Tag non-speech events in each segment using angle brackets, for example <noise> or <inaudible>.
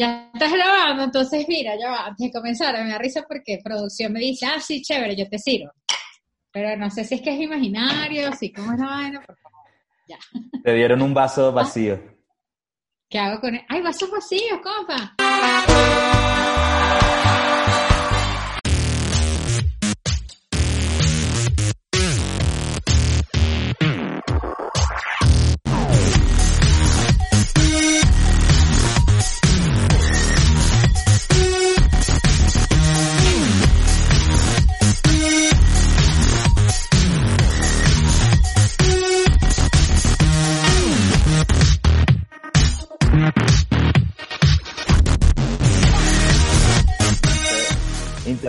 Ya estás grabando, entonces mira, ya va, antes de comenzar, me da risa porque producción me dice, ah, sí, chévere, yo te sirvo. Pero no sé si es que es imaginario, si cómo es la vaina, por favor. Ya. Te dieron un vaso vacío. ¿Qué hago con él? ¡Ay, vasos vacíos, compa!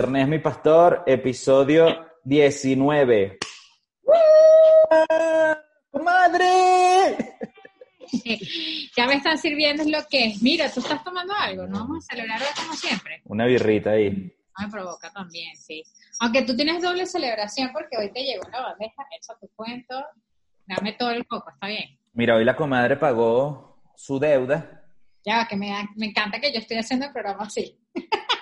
Internet es mi pastor, episodio 19. ¡Madre! <laughs> Ya me están sirviendo es lo que es. Mira, tú estás tomando algo, ¿no? Vamos a celebrar como siempre. Una birrita ahí. No me provoca también, sí. Aunque tú tienes doble celebración porque hoy te llegó la bandeja, echa tu cuento, dame todo el coco, está bien. Mira, hoy la comadre pagó su deuda. Ya, que me, me encanta que yo estoy haciendo el programa así. <laughs>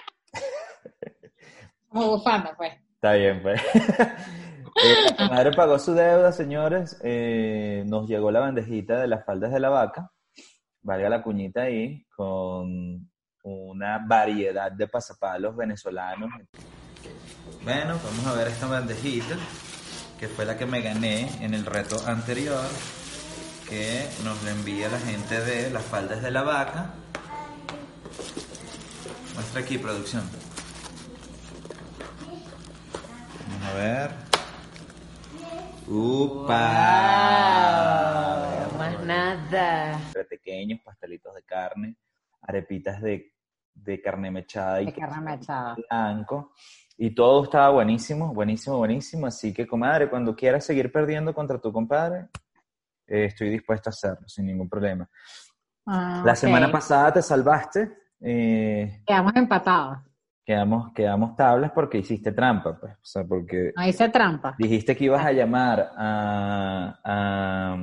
Como bufanda, pues. Está bien, pues. <laughs> Eh, la comadre pagó su deuda, señores. Eh, nos llegó la bandejita de las faldas de la vaca. Valga la cuñita ahí, con una variedad de pasapalos venezolanos. Bueno, vamos a ver esta bandejita, que fue la que me gané en el reto anterior, que nos la envía la gente de las faldas de la vaca. Muestra aquí, producción. Vamos a ver. ¡Upa! Más nada. Pequeños pastelitos de carne, arepitas de, de carne mechada y De carne mechada. blanco. Y todo estaba buenísimo, buenísimo, buenísimo. Así que, comadre, cuando quieras seguir perdiendo contra tu compadre, eh, estoy dispuesto a hacerlo sin ningún problema. Ah, La semana pasada te salvaste. eh, Quedamos empatados. Quedamos, quedamos tablas porque hiciste trampa, pues. O sea, porque No hice trampa. dijiste que ibas a llamar a, a-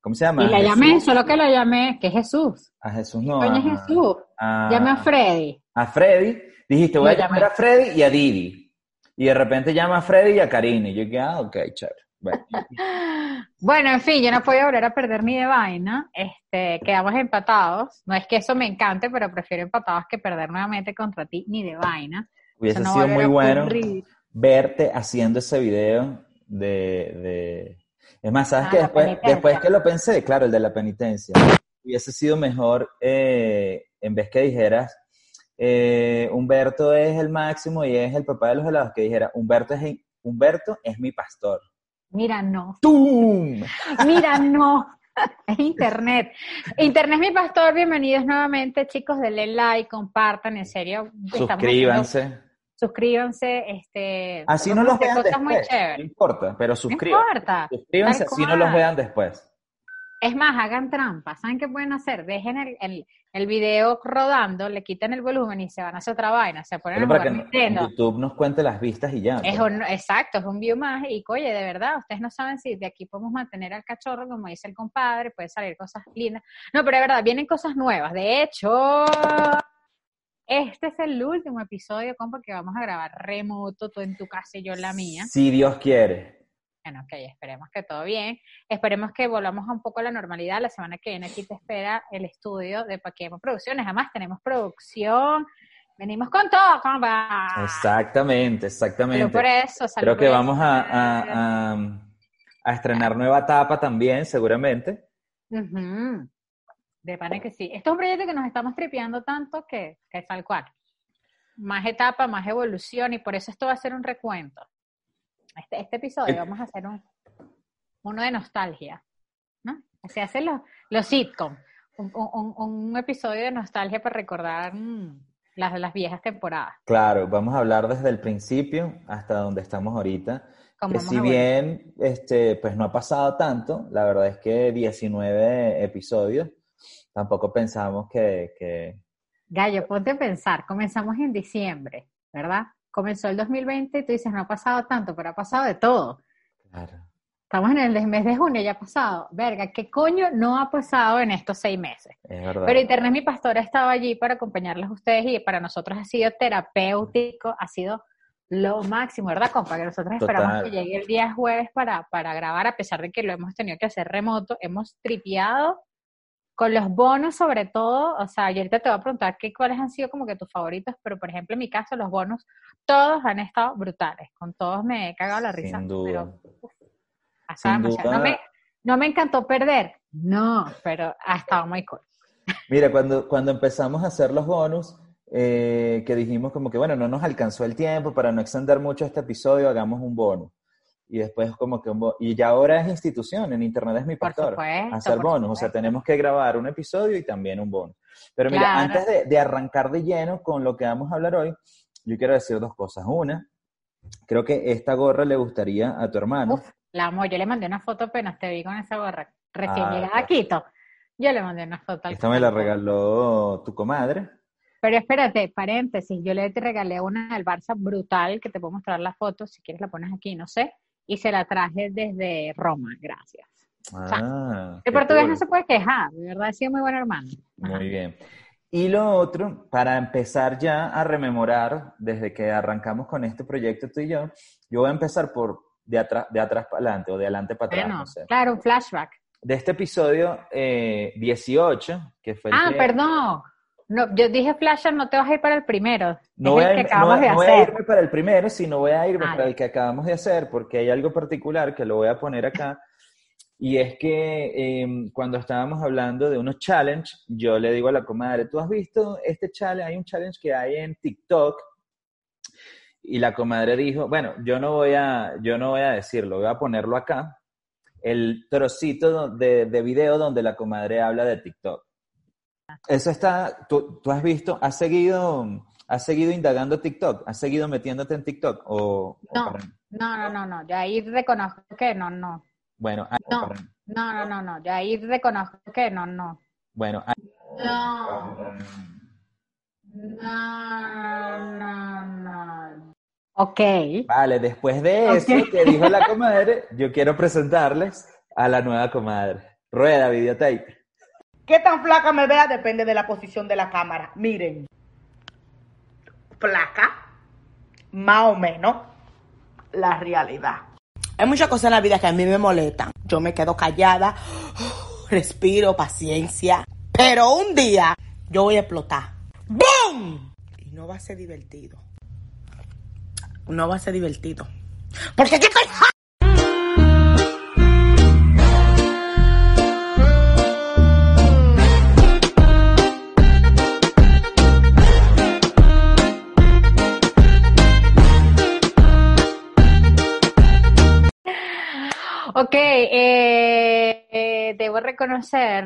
¿cómo se llama? Y la llamé, Jesús. solo que la llamé, que es Jesús. A Jesús no. Coño, a- Jesús. a- Llamé a Freddy. a Freddy. Dijiste, voy a llamar a Freddy y a Didi. Y de repente llama a Freddy y a Karina. Y yo dije, ah, ok, chévere. Bueno, <laughs> Bueno, en fin, yo no podía volver a perder ni de vaina. Este, quedamos empatados. No es que eso me encante, pero prefiero empatados que perder nuevamente contra ti ni de vaina. hubiese no sido muy bueno ocurrir. verte haciendo ese video de... de... Es más, ¿sabes Ah, qué? la Después, después que lo pensé, claro, el de la penitencia, hubiese sido mejor eh, en vez que dijeras, eh, Humberto es el máximo y es el papá de los helados, que dijera, Humberto es, Humberto es mi pastor. Mira, no. ¡Tum! Mira, no. <laughs> Es internet. Internet mi pastor. Bienvenidos nuevamente, chicos. Denle like, compartan, en serio. Suscríbanse. haciendo- suscríbanse. Este, Así no los vean muy después. No importa, pero No suscríbanse. importa. Suscríbanse si no los vean después. Es más, hagan trampa. ¿Saben qué pueden hacer? Dejen el, el, el video rodando, le quitan el volumen y se van a hacer otra vaina. Se ponen a para que en. YouTube nos cuente las vistas y ya. Es pues. un, exacto, es un view más. Y oye, de verdad, ustedes no saben si de aquí podemos mantener al cachorro, como dice el compadre, puede salir cosas lindas. No, pero de verdad, vienen cosas nuevas. De hecho, este es el último episodio, compa, que vamos a grabar remoto, tú en tu casa y yo en la mía. Si Dios quiere. Bueno, ok, esperemos que todo bien. Esperemos que volvamos a un poco a la normalidad. La semana que viene aquí te espera el estudio de Paquemo Producciones. Además, tenemos producción. Venimos con todo, compa. Exactamente, exactamente. Pero por eso, Creo que vamos a, a- a- a estrenar nueva etapa también, seguramente. Ujú. De pana que sí. Esto es un proyecto que nos estamos tripeando tanto que, que tal cual. Más etapa, más evolución, y por eso esto va a ser un recuento. Este, este episodio vamos a hacer un, uno de nostalgia, ¿no? Se hacen los, los sitcom. un, un- un episodio de nostalgia para recordar mm, las, las viejas temporadas. Claro, vamos a hablar desde el principio hasta donde estamos ahorita. Que si bien este, pues no ha pasado tanto, la verdad es que 19 episodios, tampoco pensamos que, que- Gallo, ponte a pensar, comenzamos en diciembre, ¿verdad? Comenzó el 2020 y tú dices, no ha pasado tanto, pero ha pasado de todo. Claro, Estamos en el mes de junio, ya ha pasado. Verga, ¿qué coño no ha pasado en estos seis meses? es verdad. Pero Internet Mi Pastora estaba allí para acompañarles a ustedes y para nosotros ha sido terapéutico, ha sido lo máximo, ¿verdad, compa? Que nosotros esperamos Total. que llegue el día jueves para, para grabar, a pesar de que lo hemos tenido que hacer remoto. Hemos tripeado con los bonos sobre todo, o sea, yo ahorita te voy a preguntar qué, cuáles han sido como que tus favoritos, pero por ejemplo en mi caso los bonos, todos han estado brutales, con todos me he cagado la risa. Sin duda. Pero, Sin. No, me, no me encantó perder, no, pero ha estado muy cool. Mira, cuando, cuando empezamos a hacer los bonus, eh, que dijimos como que, bueno, no nos alcanzó el tiempo para no extender mucho este episodio, hagamos un bono. Y después como que un. Y ya ahora es institución, en Internet es mi Por pastor. supuesto, hacer por bonos, o sea, tenemos que grabar un episodio y también un bono. Pero mira, Claro. antes de, de arrancar de lleno con lo que vamos a hablar hoy, yo quiero decir dos cosas. Una, creo que esta gorra le gustaría a tu hermano. Uf, la amo. Yo le mandé una foto apenas te vi con esa gorra. Recién Ah, llegada a Quito. Yo le mandé una foto. al Esta me la regaló tu comadre. Pero espérate, paréntesis. Yo le regalé una del Barça brutal, que te puedo mostrar la foto, si quieres la pones aquí, no sé. Y se la traje desde Roma, gracias. Ah, El portugués cool. no se puede quejar, de verdad, ha sido muy buen hermano. Ajá. Muy bien. Y lo otro, para empezar ya a rememorar, desde que arrancamos con este proyecto tú y yo, yo voy a empezar por de atrás, de atrás para adelante o de adelante para atrás, Bueno, no sé. claro, un flashback. De este episodio eh, 18, que fue el Ah, que- perdón. No, yo dije flashback, no te vas a ir para el primero. No es voy, el a, que irme- acabamos no- de no voy a hacer. irme para el primero, sino voy a irme Ah, para el que acabamos de hacer, porque hay algo particular que lo voy a poner acá. Y es que eh, cuando estábamos hablando de unos challenge, yo le digo a la comadre, ¿tú has visto este challenge? Hay un challenge que hay en TikTok. Y la comadre dijo, bueno, yo no voy a, yo no voy a decirlo, voy a ponerlo acá. El trocito de, de video donde la comadre habla de TikTok. Eso está, tú, tú has visto, has seguido, has seguido indagando TikTok, has seguido metiéndote en TikTok o, o No. para- No, no, no, no. Yo ahí reconozco que no, no. bueno, ah, No. para- No, no, no, no. Yo ahí reconozco que no, no. bueno, ah, No. No, no, no. Ok. vale, después de eso Ok. que dijo la comadre, yo quiero presentarles a la nueva comadre. Rueda, videotape. ¿Qué tan flaca me vea? Depende de la posición de la cámara. Miren. Flaca. Más o menos. La realidad. Hay muchas cosas en la vida que a mí me molestan. Yo me quedo callada. Respiro, paciencia. Pero un día yo voy a explotar. ¡Boom! Y no va a ser divertido. No va a ser divertido. Porque yo estoy Ok, eh, eh, debo reconocer,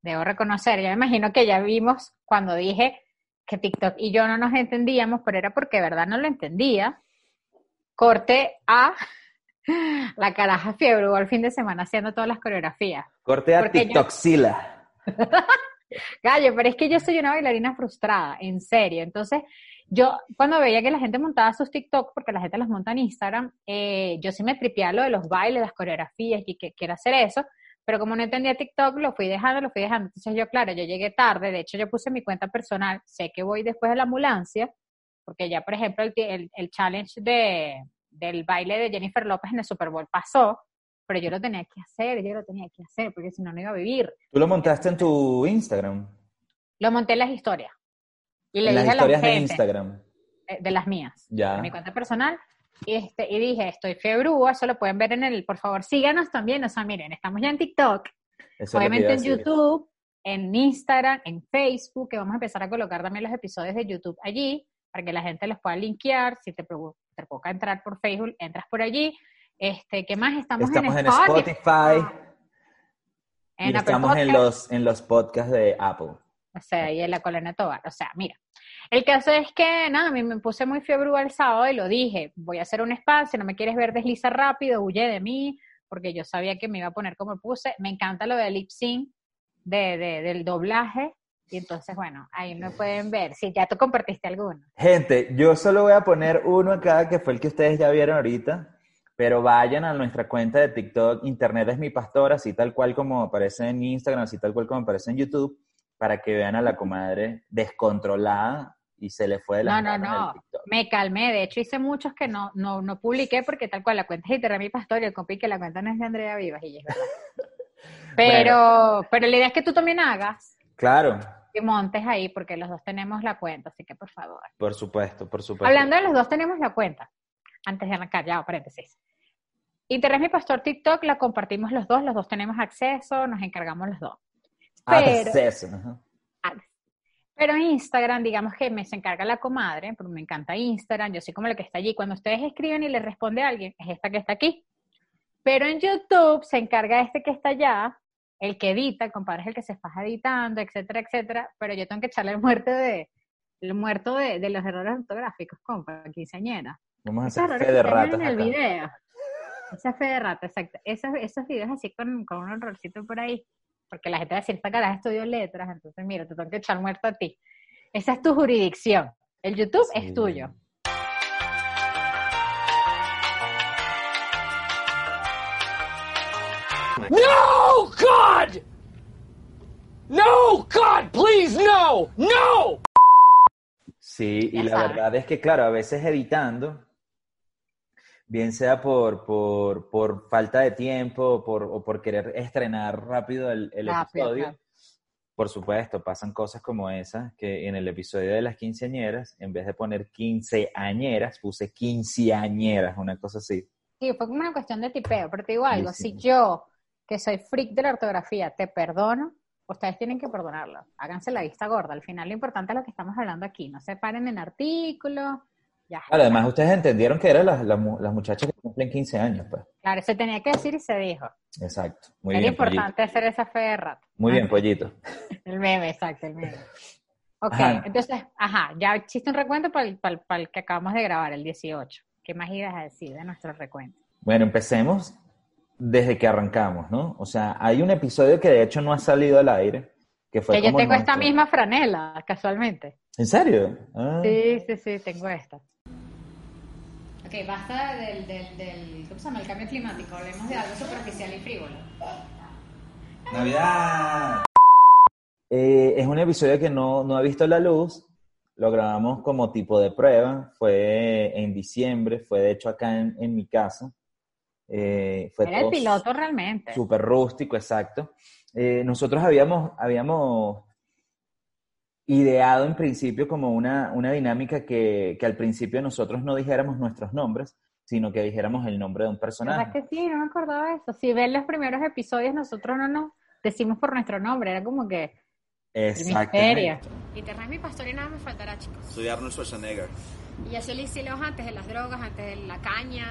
debo reconocer, yo me imagino que ya vimos cuando dije que TikTok y yo no nos entendíamos, pero era porque de verdad no lo entendía. Corte a <laughs> la caraja fiebre al fin de semana haciendo todas las coreografías. Corte a Porque yo-. <laughs> Gallo, pero es que yo soy una bailarina frustrada, en serio. Entonces, yo cuando veía que la gente montaba sus TikTok, porque la gente los monta en Instagram, eh, yo sí me tripeaba lo de los bailes, las coreografías y que quiero hacer eso, pero como no entendía TikTok, lo fui dejando, lo fui dejando. Entonces yo, claro, yo llegué tarde, de hecho yo puse mi cuenta personal, sé que voy después de la ambulancia, porque ya, por ejemplo, el, el, el challenge de, del baile de Jennifer López en el Super Bowl pasó, pero yo lo tenía que hacer, yo lo tenía que hacer, porque si no, no iba a vivir. Tú lo montaste en tu Instagram. Lo monté en las historias. Y le en las dije a la historias de Instagram. eh, de las mías, Ya. de mi cuenta personal, y, este, y dije, estoy febrúa, eso lo pueden ver en el, por favor, síganos también, o sea, miren, estamos ya en TikTok, Eso obviamente en. YouTube, en Instagram, en Facebook, que vamos a empezar a colocar también los episodios de YouTube allí, para que la gente los pueda linkear, si te, te provoca entrar por Facebook, entras por allí, este, ¿qué más? Estamos, Estamos en Spotify. Spotify. En y estamos en los, en los podcasts de Apple. O sea, y en la colonia Tobar. O sea, mira. El caso es que, nada, a mí me puse muy fiebre el sábado y lo dije. Voy a hacer un espacio, no me quieres ver, desliza rápido, huye de mí, porque yo sabía que me iba a poner como puse. Me encanta lo del lip sync, de, de- del doblaje. Y entonces, bueno, ahí me pueden ver. Si ya tú compartiste alguno. Gente, yo solo voy a poner uno acá, que fue el que ustedes ya vieron ahorita, pero vayan a nuestra cuenta de TikTok, Internet es mi pastor, así tal cual como aparece en Instagram, así tal cual como aparece en YouTube, para que vean a la comadre descontrolada y se le fue de las No, no, no. Me calmé. De hecho, hice muchos que no, no, no publiqué porque tal cual la cuenta es de Mi Pastor y el compi que la cuenta no es de Andrea Vivas y es verdad. <laughs> Pero, pero la idea es que tú también hagas Claro, y montes ahí porque los dos tenemos la cuenta, así que por favor. por supuesto, por supuesto. Hablando de los dos tenemos la cuenta. Antes de arrancar, ya, paréntesis. Internet Mi Pastor TikTok la compartimos los dos, los dos tenemos acceso, nos encargamos los dos. Pero, Acceso, ajá. pero Instagram, digamos que me se encarga la comadre, porque me encanta Instagram, yo soy como la que está allí. Cuando ustedes escriben y le responde a alguien, es esta que está aquí. Pero en YouTube se encarga este que está allá, el que edita, el compadre es el que se faja editando, etcétera, etcétera. Pero yo tengo que echarle el muerto de, el muerto de, de los errores ortográficos, compa, quinceañera. Vamos a hacer fe de ratas en el acá. video. Esa fe de rata, exacto. Esos, esos videos así con, con un errorcito por ahí, porque la gente va a decir, esta cara estudió letras, entonces mira, te tengo que echar muerto a ti. Esa es tu jurisdicción. El YouTube Sí. es tuyo. No, God! No, God, please, no! No! Sí, y Ya la verdad es que, claro, a veces editando, bien sea por, por, por falta de tiempo por, o por querer estrenar rápido el, el episodio, por supuesto, pasan cosas como esas, que en el episodio de las quinceañeras, en vez de poner quinceañeras, puse quinceañeras, una cosa así. Sí, fue como una cuestión de tipeo, pero te digo algo, Sí, sí. si yo, que soy freak de la ortografía, te perdono, ustedes tienen que perdonarlo. Háganse la vista gorda. Al final lo importante es lo que estamos hablando aquí. No se paren en artículos. Ya. Además ustedes entendieron que eran las, las, mu- las muchachas que cumplen 15 años, pues. Claro, se tenía que decir y se dijo. Exacto. Muy Era bien, pollito. importante hacer esa fe de rato. Muy bien, pollito. <laughs> El meme, exacto, el meme. Ok, Ajá. entonces, ajá, ya existe un recuento para el, para, el- para el que acabamos de grabar, el 18. ¿Qué más ibas a decir de nuestro recuento? Bueno, empecemos desde que arrancamos, ¿no? O sea, hay un episodio que de hecho no ha salido al aire, que fue que yo tengo esta misma franela, casualmente. ¿En serio? Ah. Sí, sí, sí, tengo esta. Ok, basta del, del, del, ¿cómo se llama? El cambio climático. Hablemos de algo superficial y frívolo. ¡Navidad! Eh, es un episodio que no, no ha visto la luz. Lo grabamos como tipo de prueba. Fue en diciembre, fue de hecho acá en, en mi casa. Eh, fue Era el piloto realmente. Súper rústico, exacto. Eh, nosotros habíamos, habíamos ideado en principio como una, una dinámica que, que al principio nosotros no dijéramos nuestros nombres, sino que dijéramos el nombre de un ¿Verdad personaje. que sí? No me acordaba de eso. Si ven los primeros episodios, nosotros no nos decimos por nuestro nombre. Era como que. Exactamente. Internet es mi pastor y nada me faltará, chicos. Soy Arnold Schwarzenegger. Y yo soy Loja antes de las drogas, antes de la caña.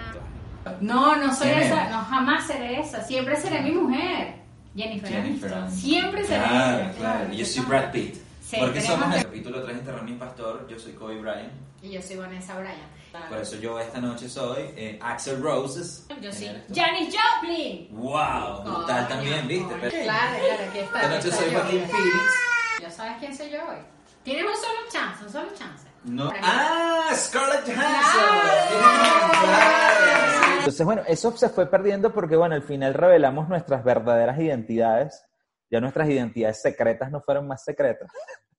No, no soy ¿Quién esa, es? no, jamás seré esa. Siempre seré mi mujer. Jennifer, Jennifer. Siempre seré Claro, claro. Yo soy Brad Pitt. Sí, Porque somos que- el capítulo 3 Internet Mi Pastor. Yo soy Kobe Bryant. Y yo soy Vanessa Bryan. Por eso yo esta noche soy eh, Axel Roses. Yo soy. Janis Joplin. ¡Wow! Brutal también, ¿viste? Pero- Claro, claro, aquí está. Esta noche está soy. Joaquín Phoenix. ¿Ya sabes quién soy yo hoy? Tienes un solo chance, un solo chance. No. ¡Ah! Scarlett Johansson. Claro. Entonces, bueno, eso se fue perdiendo porque, bueno, al final revelamos nuestras verdaderas identidades. Ya nuestras identidades secretas no fueron más secretas.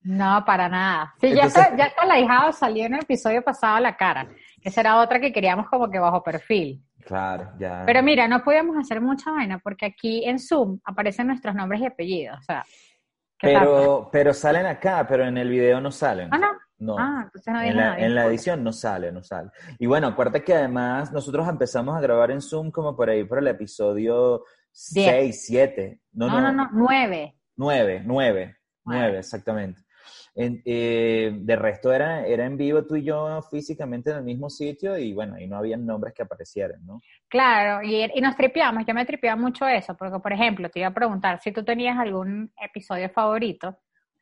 No, para nada. Sí, ya, está, ya está la hijada salió en el episodio pasado a la cara. Esa era otra que queríamos como que bajo perfil. Claro, ya. Pero mira, no podíamos hacer mucha vaina porque aquí en Zoom aparecen nuestros nombres y apellidos. O sea, pero, pero salen acá, pero en el video no salen. Ah, no. No. Ah, entonces no en, la, en la edición no sale, no sale. Y bueno, acuérdate que además nosotros empezamos a grabar en Zoom como por ahí por el episodio 6, 7. No, No, no, no, nueve. 9, 9, Nueve. 9, exactamente. En- eh, de resto era, era en vivo tú y yo físicamente en el mismo sitio y bueno, y no había nombres que aparecieran, ¿no? Claro, y, y nos tripeamos, yo me tripeaba mucho eso, porque por ejemplo, te iba a preguntar si tú tenías algún episodio favorito,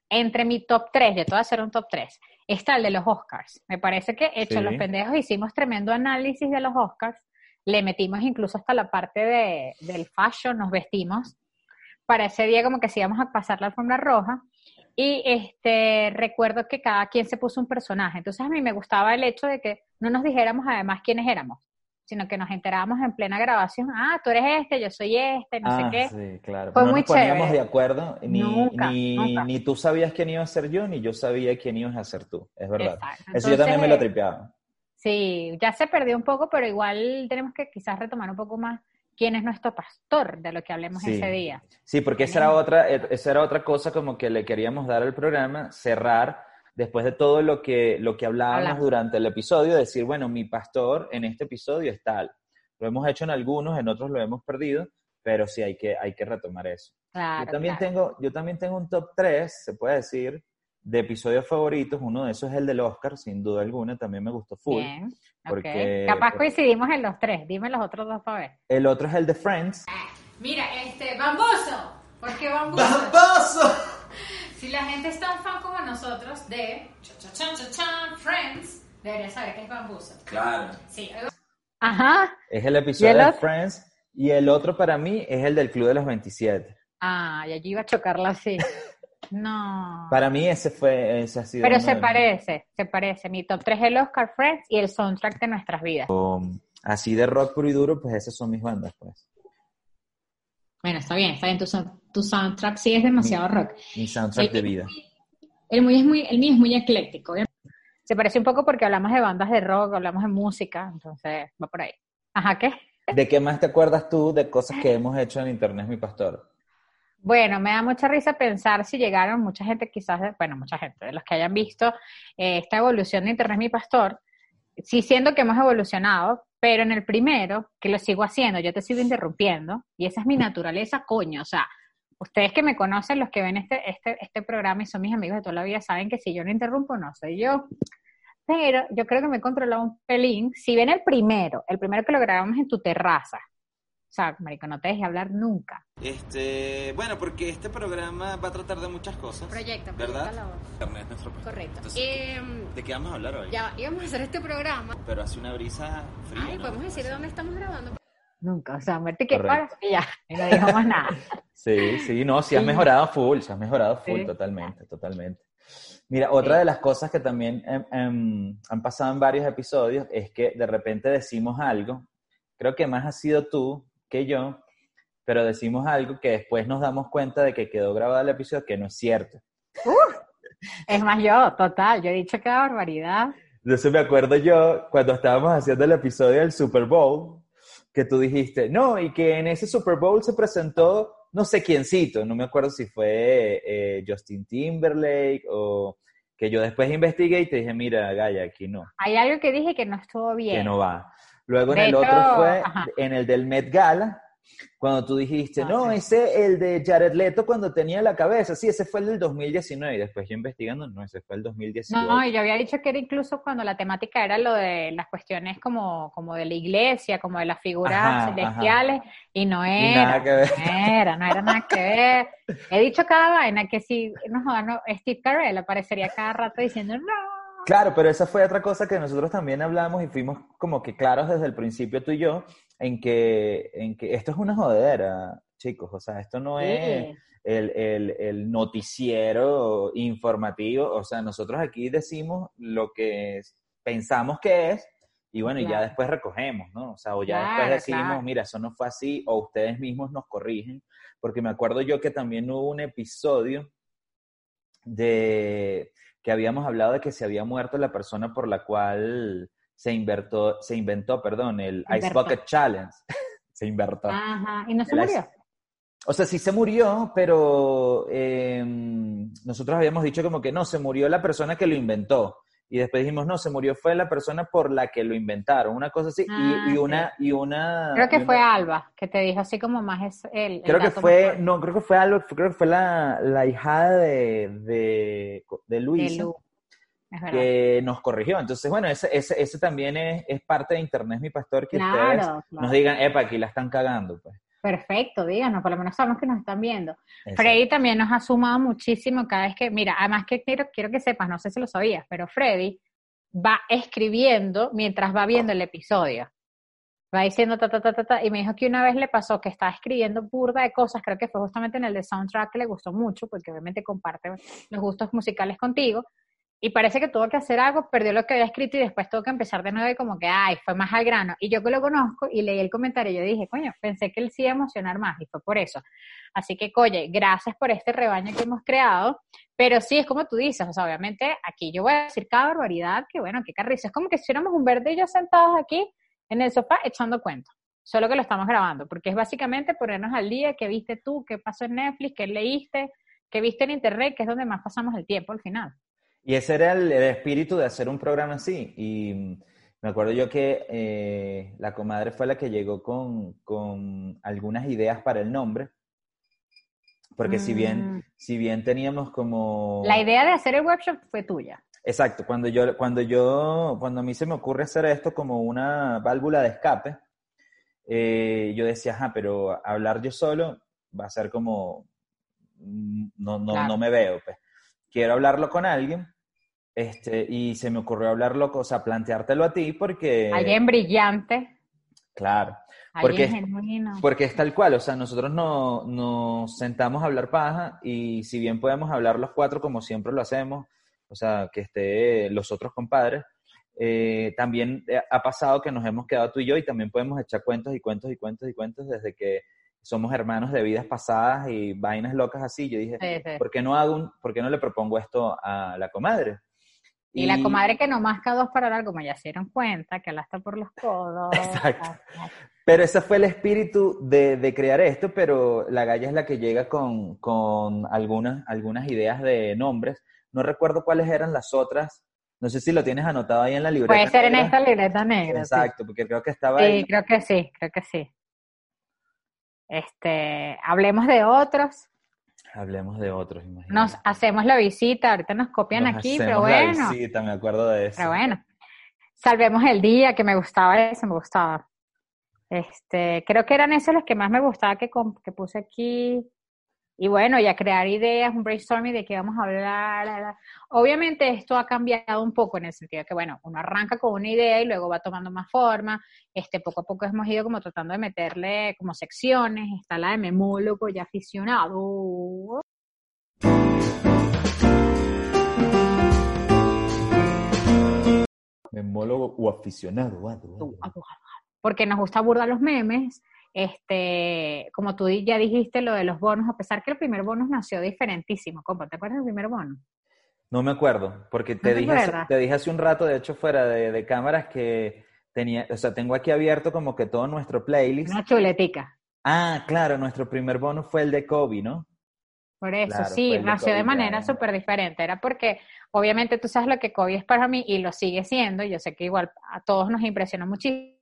entre mi top 3, yo te voy a hacer un top 3, está el de los Oscars. Me parece que hecho Sí. los pendejos hicimos tremendo análisis de los Oscars, le metimos incluso hasta la parte de, del fashion, nos vestimos, para ese día como que sí íbamos a pasar la alfombra roja, y este recuerdo que cada quien se puso un personaje, entonces a mí me gustaba el hecho de que no nos dijéramos además quiénes éramos sino que nos enterábamos en plena grabación, ah, tú eres este, yo soy este, no sé ah, qué. sí, claro. Fue no muy nos poníamos chévere. de acuerdo, ni, Nunca, ni, nunca. ni tú sabías quién iba a ser yo, ni yo sabía quién ibas a ser tú, es verdad. Exacto. Eso yo también me lo tripeaba. Sí, ya se perdió un poco, pero igual tenemos que quizás retomar un poco más quién es nuestro pastor, de lo que hablemos Sí. ese día. Sí, porque esa era otra, eh, esa era otra cosa como que le queríamos dar al programa, cerrar después de todo lo que, lo que hablábamos Hablamos. durante el episodio, decir, bueno, mi pastor en este episodio es tal. Lo hemos hecho en algunos, en otros lo hemos perdido, pero sí hay que, hay que retomar eso. Claro, yo, también claro. tengo, yo también tengo un top 3, se puede decir, de episodios favoritos. Uno de esos es el del Oscar, sin duda alguna, también me gustó full. Bien, porque- Capaz coincidimos en los tres, dime los otros dos para ver. El otro es el de Friends. Mira, este, bambuzo. ¿Por qué bambuzo? ¡Bambazo! <laughs> Si la gente es tan fan como nosotros de cha, cha, chan, cha, chan, Friends, debería saber que es bambuzo. Claro. Sí, Ajá. Es el episodio el de? Friends. Y el otro para mí es el del Club de los 27. Ah, y allí iba a chocarla así. <laughs> No. Para mí ese fue, ese ha sido Pero se parece, se parece. Mi top 3 es el Oscar Friends y el soundtrack de nuestras vidas. Así de rock puro y duro, pues esas son mis bandas, pues. Bueno, está bien, está bien. Tu, tu soundtrack sí es demasiado rock. Mi soundtrack de vida. El, muy es muy, el mío es muy ecléctico. Se parece un poco porque hablamos de bandas de rock, hablamos de música, entonces va por ahí. Ajá, ¿qué? ¿De qué más te acuerdas tú de cosas que hemos hecho en Internet, mi pastor? Bueno, me da mucha risa pensar si llegaron mucha gente, quizás, bueno, mucha gente, de los que hayan visto eh, esta evolución de Internet Mi Pastor, sí siendo que hemos evolucionado, pero en el primero, que lo sigo haciendo, yo te sigo interrumpiendo, y esa es mi naturaleza, coño, o sea, ustedes que me conocen, los que ven este, este, este programa y son mis amigos de toda la vida, saben que si yo no interrumpo, no soy yo. Pero yo creo que me he controlado un pelín. Si ven el primero, el primero que lo grabamos en tu terraza, o sea, marico, no te dejes hablar nunca. Este, bueno, porque este programa va a tratar de muchas cosas. Proyecta, ¿Verdad? proyecta la voz. Internet es nuestro. Correcto. Entonces, Em, ¿De qué vamos a hablar hoy? ya íbamos a hacer este programa. Pero hace una brisa fría. Ay, ¿no? podemos decir de dónde estamos grabando. Nunca, o sea, muerte que para y ya, y no dijo más nada. <laughs> Sí, sí, no, sí has Sí. mejorado full, sí has mejorado full, Sí. totalmente, totalmente. Mira, otra Sí. de las cosas que también em, em, han pasado en varios episodios es que de repente decimos algo, creo que más has sido tú que yo, pero decimos algo que después nos damos cuenta de que quedó grabado el episodio que no es cierto. Es más yo, total, yo he dicho que barbaridad. Entonces me acuerdo yo cuando estábamos haciendo el episodio del Super Bowl, que tú dijiste, no, y que en ese Super Bowl se presentó no sé quiéncito, no me acuerdo si fue eh, Justin Timberlake o que yo después investigué y te dije, mira, Gaya, aquí no, Hay algo que dije que no estuvo bien. que no va. Luego en el otro fue ajá. en el del Met Gala, cuando tú dijiste, no, ese, el de Jared Leto cuando tenía la cabeza, sí, ese fue el del 2019, y después yo investigando, no, ese fue el 2018. No, y yo había dicho que era incluso cuando la temática era lo de las cuestiones como, como de la iglesia, como de las figuras Ajá, celestiales, y no Y era, nada que ver. no era, no era nada que ver. He dicho cada vaina que si no, no, Steve Carell aparecería cada rato diciendo no. Claro, pero esa fue otra cosa que nosotros también hablamos y fuimos como que claros desde el principio tú y yo, en que, en que esto es una jodedera, chicos, o sea, esto no es el, el- el noticiero informativo, o sea, nosotros aquí decimos lo que es- pensamos que es y bueno, y ya después recogemos, ¿no? O sea, o ya Claro, después decimos, claro. mira, eso no fue así, o ustedes mismos nos corrigen, porque me acuerdo yo que también hubo un episodio de que habíamos hablado de que se había muerto la persona por la cual se inventó, se inventó, perdón, el Ice Invertó. Bucket Challenge. <laughs> se invertó. Ajá, y no se El murió. ice- O sea, sí se murió, pero eh, nosotros habíamos dicho como que no, se murió la persona que lo inventó. Y después dijimos, no, se murió fue la persona por la que lo inventaron, una cosa así, y- Ah, y, una, y una... Creo que fue Alba, que te dijo así como más es el Creo que fue, mejor no, creo que fue algo, creo que fue la, la hijada de, de, de de Luisa que nos corrigió. Entonces, bueno, ese, ese, ese también es, es parte de Internet, mi pastor, que ustedes Claro, nos digan, epa, aquí la están cagando, pues. Perfecto, díganos, por lo menos sabemos que nos están viendo. Exacto. Freddy también nos ha sumado muchísimo cada vez que, mira, además que quiero, quiero que sepas, no sé si lo sabías, pero Freddy va escribiendo mientras va viendo el episodio. Va diciendo ta, ta, ta, ta, ta, y me dijo que una vez le pasó que estaba escribiendo burda de cosas, creo que fue justamente en el de soundtrack que le gustó mucho, porque obviamente comparte los gustos musicales contigo, y parece que tuvo que hacer algo, perdió lo que había escrito y después tuvo que empezar de nuevo y como que, ay, fue más al grano. Y yo que lo conozco y leí el comentario y yo dije, coño, pensé que él sí iba a emocionar más y fue por eso. Así que, oye, gracias por este rebaño que hemos creado, pero sí, es como tú dices, o sea, obviamente aquí yo voy a decir cada barbaridad, que bueno, qué carrizo, es como que si éramos un verde y yo sentados aquí en el sofá echando cuentos, solo que lo estamos grabando, porque es básicamente ponernos al día, qué viste tú, qué pasó en Netflix, qué leíste, qué viste en internet, que es donde más pasamos el tiempo al final. Y ese era el, el espíritu de hacer un programa así. Y me acuerdo yo que eh, la comadre fue la que llegó con, con algunas ideas para el nombre. Porque si bien, Mm. si bien teníamos como... La idea de hacer el webshop fue tuya. Exacto, cuando yo, cuando yo, cuando a mí se me ocurre hacer esto como una válvula de escape, eh, yo decía, ajá, pero hablar yo solo va a ser como, mm, no, no, Claro. no me veo, pues. Quiero hablarlo con alguien, este, y se me ocurrió hablarlo, o sea, planteártelo a ti porque, Alguien brillante, claro, porque, genuino. porque es tal cual, o sea, nosotros no, nos sentamos a hablar paja y si bien podemos hablar los cuatro como siempre lo hacemos, o sea, que esté los otros compadres, eh, también eh, ha pasado que nos hemos quedado tú y yo y también podemos echar cuentos y cuentos y cuentos y cuentos desde que somos hermanos de vidas pasadas y vainas locas así. Yo dije, Sí, sí. ¿por qué no hago un, por qué no le propongo esto a la comadre? Y la comadre que no masca dos para hablar, como ya se dieron cuenta, que la está por los codos. <laughs> Exacto. Pero ese fue el espíritu de, de crear esto, pero la Galla es la que llega con, con algunas, algunas ideas de nombres. No recuerdo cuáles eran las otras. No sé si lo tienes anotado ahí en la libreta. Puede ser en esta libreta negra. sí. Exacto, porque creo que estaba Sí, ahí. creo que sí, creo que sí. Este, hablemos de otros. Hablemos de otros, imagínate. Nos hacemos la visita, ahorita nos copian Nos aquí, pero la bueno, visita, me acuerdo de eso. pero bueno. Salvemos el día, que me gustaba eso, me gustaba. Este, creo que eran esos los que más me gustaba que, que puse aquí. Y bueno, ya crear ideas, un brainstorming de qué vamos a hablar. la, la. Obviamente esto ha cambiado un poco en el sentido de que, bueno, uno arranca con una idea y luego va tomando más forma. Este, poco a poco hemos ido como tratando de meterle como secciones. Está la de memólogo ya aficionado. Memólogo o aficionado. porque nos gusta burda los memes. Este, como tú ya dijiste, lo de los bonos, a pesar que el primer bonus nació diferentísimo. compa, ¿te acuerdas del primer bono? No me acuerdo, porque te, te dije, hace- te dije hace un rato, de hecho, fuera de, de cámaras, que tenía, o sea, tengo aquí abierto como que todo nuestro playlist. Una chuletica. Ah, claro, nuestro primer bonus fue el de Kobe, ¿no? Por eso, Claro, sí, de nació de manera Bryant. súper diferente. Era porque, obviamente, tú sabes lo que Kobe es para mí y lo sigue siendo. Yo sé que igual a todos nos impresionó muchísimo.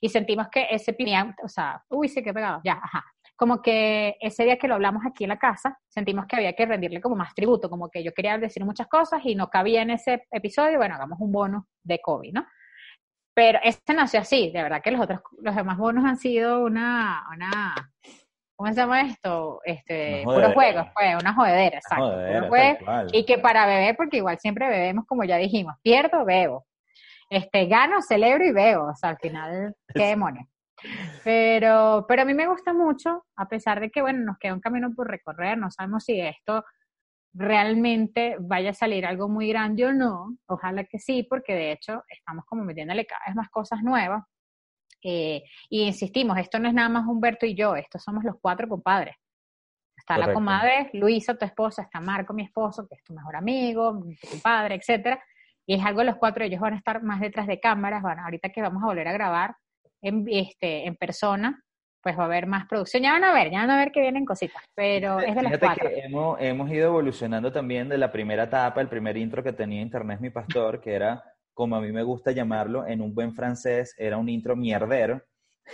Y sentimos que ese tenía, o sea, uy, sí que pegado, ya, ajá. Como que ese día que lo hablamos aquí en la casa, sentimos que había que rendirle como más tributo, como que yo quería decir muchas cosas y no cabía en ese episodio, bueno, hagamos un bono de Kobe, ¿no? Pero este nació así, de verdad que los otros, los demás bonos han sido una, una, ¿cómo se llama esto? Este, Una puros jodedera. juegos, pues, una jodedera, exacto. Jodedera, juegos, tal cual. y que para beber, porque igual siempre bebemos, como ya dijimos, pierdo, bebo. Este, gano, celebro y bebo. O sea, al final, qué demonio. Pero, pero a mí me gusta mucho, a pesar de que, bueno, nos queda un camino por recorrer, no sabemos si esto realmente vaya a salir algo muy grande o no. Ojalá que sí, porque de hecho estamos como metiéndole cada vez más cosas nuevas. Eh, y insistimos, esto no es nada más Humberto y yo, estos somos los cuatro compadres. Está la comadre Luisa, tu esposa, está Marco, mi esposo, que es tu mejor amigo, tu compadre, etcétera. Y es algo de los cuatro, ellos van a estar más detrás de cámaras, van, ahorita que vamos a volver a grabar en, este, en persona, pues va a haber más producción. Ya van a ver, ya van a ver que vienen cositas, pero es de las cuatro. que hemos, hemos ido evolucionando también de la primera etapa, el primer intro que tenía Internet es mi pastor, que era, como a mí me gusta llamarlo, en un buen francés, era un intro mierdero.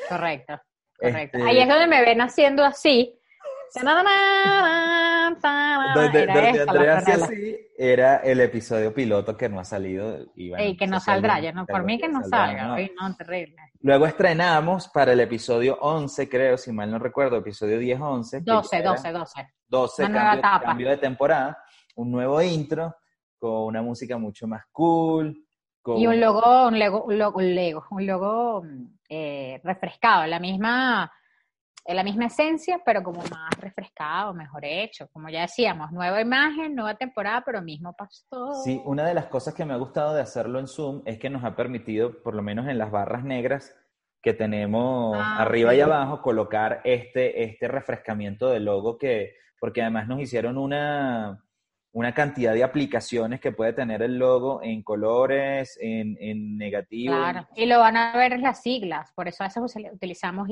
Correcto, correcto. Este- Ahí es donde me ven haciendo así. Donde, Era donde esta, Andrea hacía así, era el episodio piloto que no ha salido. Y, bueno, Ey, que no saldrá, ya no, por mí que no salga. ¿no? Ay, no, terrible. Luego estrenamos para el episodio 11, creo, si mal no recuerdo, episodio 10-11. que 12, ya era 12, 12. 12, Una nueva cambio, etapa. cambio de temporada, un nuevo intro con una música mucho más cool. Con Y un logo, un logo, un logo, un logo, un logo, mm, eh, refrescado, la misma, eh, la misma esencia, pero como más refrescado, mejor hecho. Como ya decíamos, nueva imagen, nueva temporada, pero mismo pastor. Sí, una de las cosas que me ha gustado de hacerlo en Zoom es que nos ha permitido, por lo menos en las barras negras que tenemos Ah, arriba sí. y abajo, colocar este, este refrescamiento del logo que, porque además nos hicieron una, una cantidad de aplicaciones que puede tener el logo en colores, en, en negativo. Claro, y lo van a ver las siglas, por eso a veces utilizamos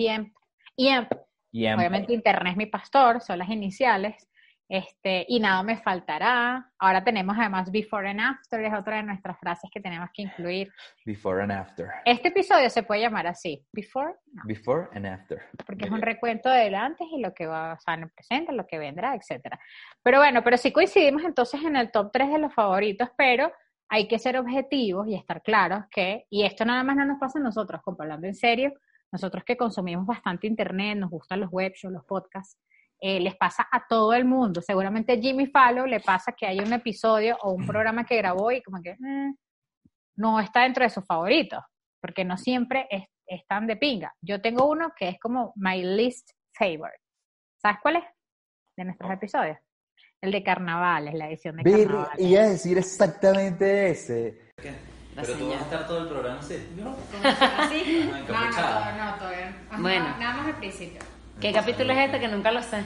IEMP. IEMP, obviamente Internet es mi pastor, son las iniciales, este, y nada me faltará. Ahora tenemos además Before and After, es otra de nuestras frases que tenemos que incluir. Before and after. Este episodio se puede llamar así, Before, no, Before and after. porque es un recuento del antes y lo que va, o sea, en el presente, lo que vendrá, etcétera. Pero bueno, pero sí coincidimos entonces en el top 3 de los favoritos, pero hay que ser objetivos y estar claros que, y esto nada más no nos pasa a nosotros, como hablando en serio, nosotros que consumimos bastante internet, nos gustan los web shows, los podcasts, eh, les pasa a todo el mundo. Seguramente a Jimmy Fallon le pasa que hay un episodio o un programa que grabó y como que eh, no está dentro de sus favoritos, porque no siempre es- están de pinga. Yo tengo uno que es como my least favorite. ¿Sabes cuál es? De nuestros episodios. El de carnavales, la edición de Ver, carnavales. iba a decir exactamente ese. La Pero tú vas a estar todo el programa así. <laughs> ¿Así? Ah, No, no, no, todavía no. Bueno. No, Nada más al principio. ¿Qué capítulo es este que nunca lo sé?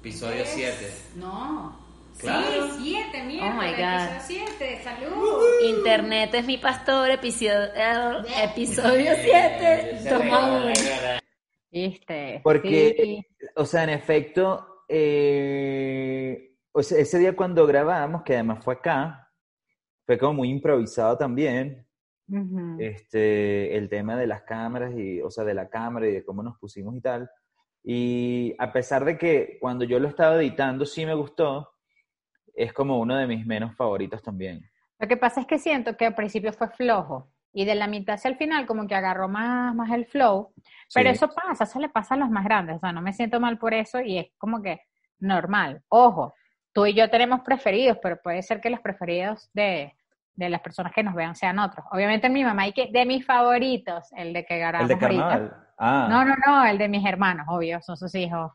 Episodio 7. No. Claro. Sí, siete, mierda. Oh my God. Episodio siete, salud. Internet es mi pastor, episodio, eh, episodio 7. Toma uno. ¿Viste? Porque, Sí. o sea, en efecto, eh, o sea, ese día cuando grabamos, que además fue acá, fue como muy improvisado también, Ujú. este, el tema de las cámaras, y, o sea, de la cámara y de cómo nos pusimos y tal. Y a pesar de que cuando yo lo estaba editando sí me gustó, es como uno de mis menos favoritos también. Lo que pasa es que siento que al principio fue flojo y de la mitad hacia el final como que agarró más, más el flow, pero Sí. eso pasa, eso le pasa a los más grandes, o sea, no me siento mal por eso y es como que normal. Ojo, tú y yo tenemos preferidos, pero puede ser que los preferidos de, de las personas que nos vean sean otros. Obviamente mi mamá y que de mis favoritos, el de que El grabamos de ahorita. carnaval. Ah, No, no, no, el de mis hermanos, obvio, son sus hijos.